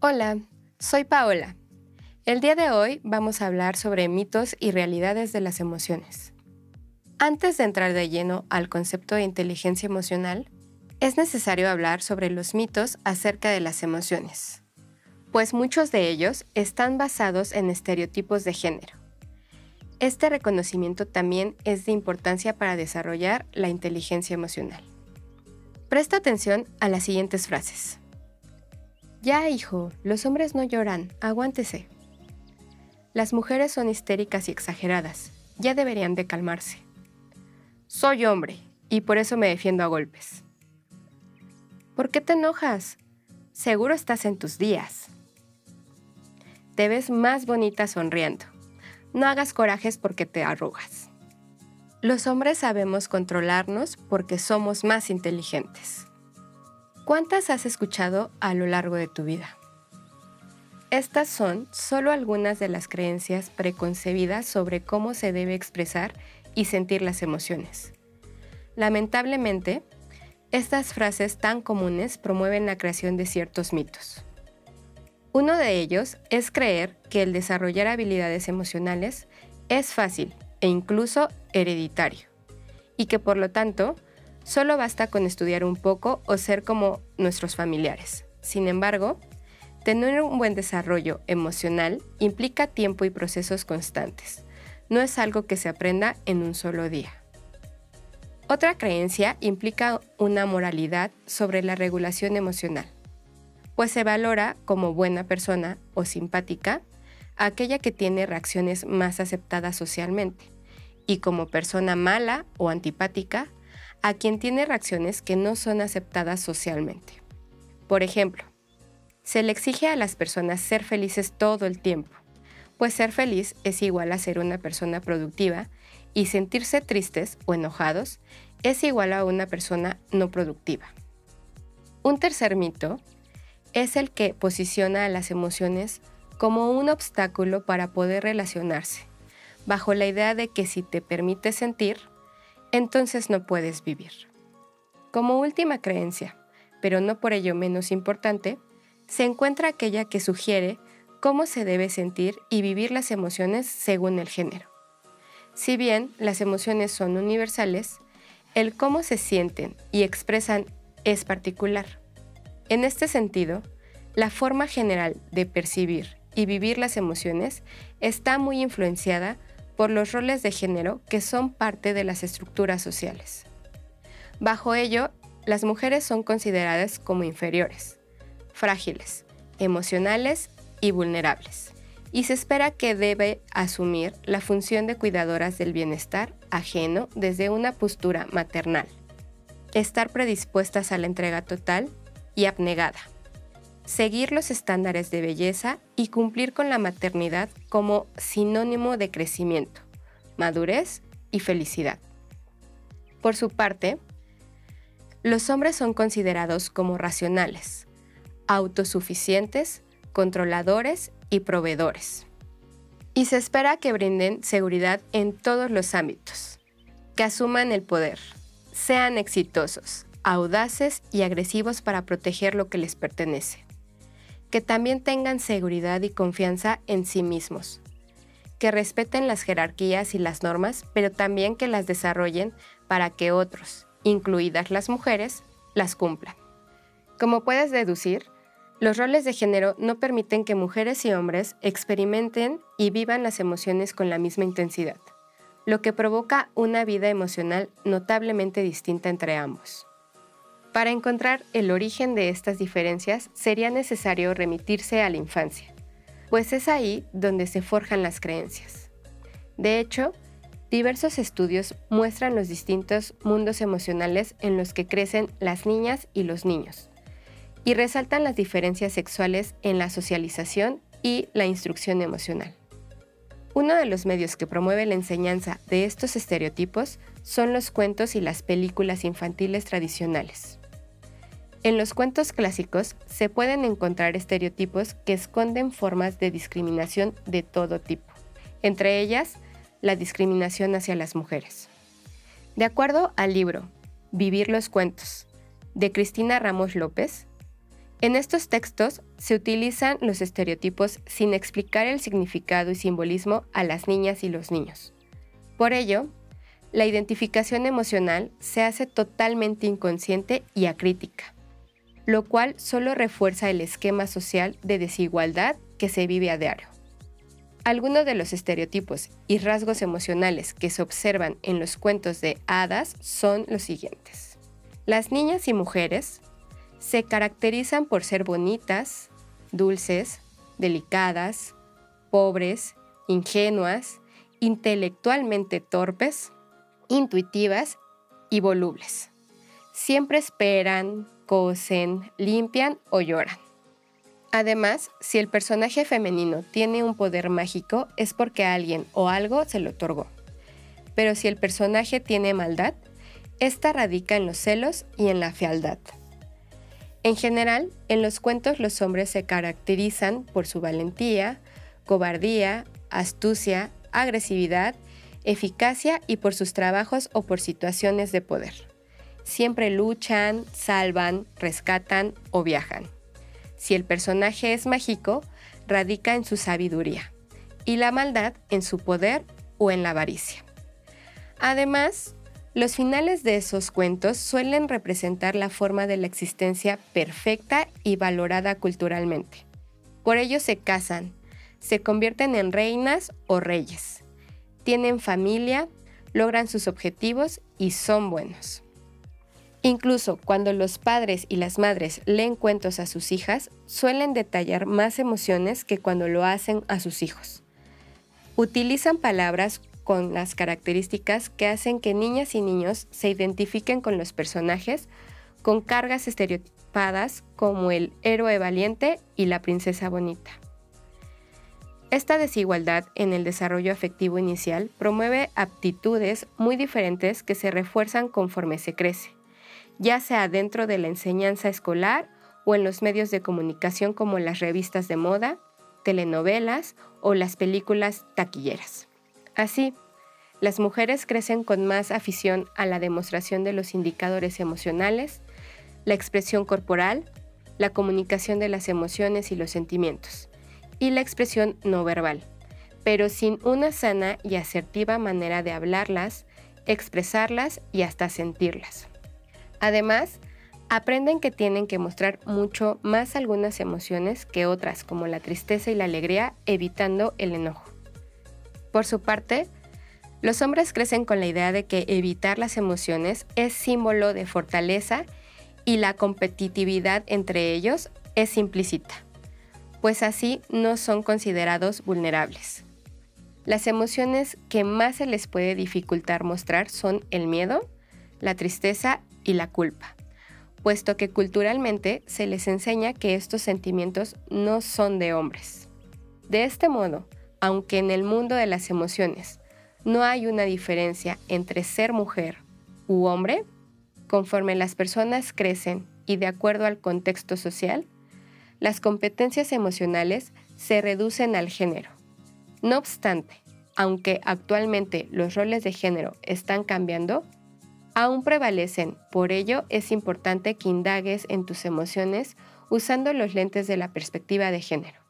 Hola, soy Paola. El día de hoy vamos a hablar sobre mitos y realidades de las emociones. Antes de entrar de lleno al concepto de inteligencia emocional, es necesario hablar sobre los mitos acerca de las emociones, pues muchos de ellos están basados en estereotipos de género. Este reconocimiento también es de importancia para desarrollar la inteligencia emocional. Presta atención a las siguientes frases. Ya, hijo, los hombres no lloran, aguántese. Las mujeres son histéricas y exageradas, ya deberían de calmarse. Soy hombre, y por eso me defiendo a golpes. ¿Por qué te enojas? Seguro estás en tus días. Te ves más bonita sonriendo. No hagas corajes porque te arrugas. Los hombres sabemos controlarnos porque somos más inteligentes. ¿Cuántas has escuchado a lo largo de tu vida? Estas son solo algunas de las creencias preconcebidas sobre cómo se debe expresar y sentir las emociones. Lamentablemente, estas frases tan comunes promueven la creación de ciertos mitos. Uno de ellos es creer que el desarrollar habilidades emocionales es fácil e incluso hereditario, y que por lo tanto Solo basta con estudiar un poco o ser como nuestros familiares. Sin embargo, tener un buen desarrollo emocional implica tiempo y procesos constantes. No es algo que se aprenda en un solo día. Otra creencia implica una moralidad sobre la regulación emocional, pues se valora como buena persona o simpática aquella que tiene reacciones más aceptadas socialmente, y como persona mala o antipática a quien tiene reacciones que no son aceptadas socialmente. Por ejemplo, se le exige a las personas ser felices todo el tiempo, pues ser feliz es igual a ser una persona productiva y sentirse tristes o enojados es igual a una persona no productiva. Un tercer mito es el que posiciona a las emociones como un obstáculo para poder relacionarse, bajo la idea de que si te permites sentir, entonces no puedes vivir. Como última creencia, pero no por ello menos importante, se encuentra aquella que sugiere cómo se debe sentir y vivir las emociones según el género. Si bien las emociones son universales, el cómo se sienten y expresan es particular. En este sentido, la forma general de percibir y vivir las emociones está muy influenciada por los roles de género que son parte de las estructuras sociales. Bajo ello, las mujeres son consideradas como inferiores, frágiles, emocionales y vulnerables, y se espera que debe asumir la función de cuidadoras del bienestar ajeno desde una postura maternal, estar predispuestas a la entrega total y abnegada, seguir los estándares de belleza y cumplir con la maternidad como sinónimo de crecimiento, madurez y felicidad. Por su parte, los hombres son considerados como racionales, autosuficientes, controladores y proveedores. Y se espera que brinden seguridad en todos los ámbitos, que asuman el poder, sean exitosos, audaces y agresivos para proteger lo que les pertenece que también tengan seguridad y confianza en sí mismos, que respeten las jerarquías y las normas, pero también que las desarrollen para que otros, incluidas las mujeres, las cumplan. Como puedes deducir, los roles de género no permiten que mujeres y hombres experimenten y vivan las emociones con la misma intensidad, lo que provoca una vida emocional notablemente distinta entre ambos. Para encontrar el origen de estas diferencias sería necesario remitirse a la infancia, pues es ahí donde se forjan las creencias. De hecho, diversos estudios muestran los distintos mundos emocionales en los que crecen las niñas y los niños, y resaltan las diferencias sexuales en la socialización y la instrucción emocional. Uno de los medios que promueve la enseñanza de estos estereotipos son los cuentos y las películas infantiles tradicionales. En los cuentos clásicos se pueden encontrar estereotipos que esconden formas de discriminación de todo tipo, entre ellas la discriminación hacia las mujeres. De acuerdo al libro Vivir los cuentos, de Cristina Ramos López. En estos textos se utilizan los estereotipos sin explicar el significado y simbolismo a las niñas y los niños. Por ello, la identificación emocional se hace totalmente inconsciente y acrítica, lo cual solo refuerza el esquema social de desigualdad que se vive a diario. Algunos de los estereotipos y rasgos emocionales que se observan en los cuentos de hadas son los siguientes. Las niñas y mujeres se caracterizan por ser bonitas, dulces, delicadas, pobres, ingenuas, intelectualmente torpes, intuitivas y volubles. Siempre esperan, cosen, limpian o lloran. Además, si el personaje femenino tiene un poder mágico es porque alguien o algo se lo otorgó. Pero si el personaje tiene maldad, esta radica en los celos y en la fealdad. En general, en los cuentos los hombres se caracterizan por su valentía, cobardía, astucia, agresividad, eficacia y por sus trabajos o por situaciones de poder. Siempre luchan, salvan, rescatan o viajan. Si el personaje es mágico, radica en su sabiduría y la maldad en su poder o en la avaricia. Además, los finales de esos cuentos suelen representar la forma de la existencia perfecta y valorada culturalmente. Por ello se casan, se convierten en reinas o reyes, tienen familia, logran sus objetivos y son buenos. Incluso cuando los padres y las madres leen cuentos a sus hijas, suelen detallar más emociones que cuando lo hacen a sus hijos. Utilizan palabras con las características que hacen que niñas y niños se identifiquen con los personajes con cargas estereotipadas como el héroe valiente y la princesa bonita. Esta desigualdad en el desarrollo afectivo inicial promueve aptitudes muy diferentes que se refuerzan conforme se crece ya sea dentro de la enseñanza escolar o en los medios de comunicación como las revistas de moda, telenovelas o las películas taquilleras. Así, las mujeres crecen con más afición a la demostración de los indicadores emocionales, la expresión corporal, la comunicación de las emociones y los sentimientos, y la expresión no verbal, pero sin una sana y asertiva manera de hablarlas, expresarlas y hasta sentirlas. Además, aprenden que tienen que mostrar mucho más algunas emociones que otras, como la tristeza y la alegría, evitando el enojo. Por su parte, los hombres crecen con la idea de que evitar las emociones es símbolo de fortaleza y la competitividad entre ellos es implícita, pues así no son considerados vulnerables. Las emociones que más se les puede dificultar mostrar son el miedo, la tristeza y la culpa, puesto que culturalmente se les enseña que estos sentimientos no son de hombres. De este modo, aunque en el mundo de las emociones no hay una diferencia entre ser mujer u hombre, conforme las personas crecen y de acuerdo al contexto social, las competencias emocionales se reducen al género. No obstante, aunque actualmente los roles de género están cambiando, aún prevalecen. Por ello, es importante que indagues en tus emociones usando los lentes de la perspectiva de género.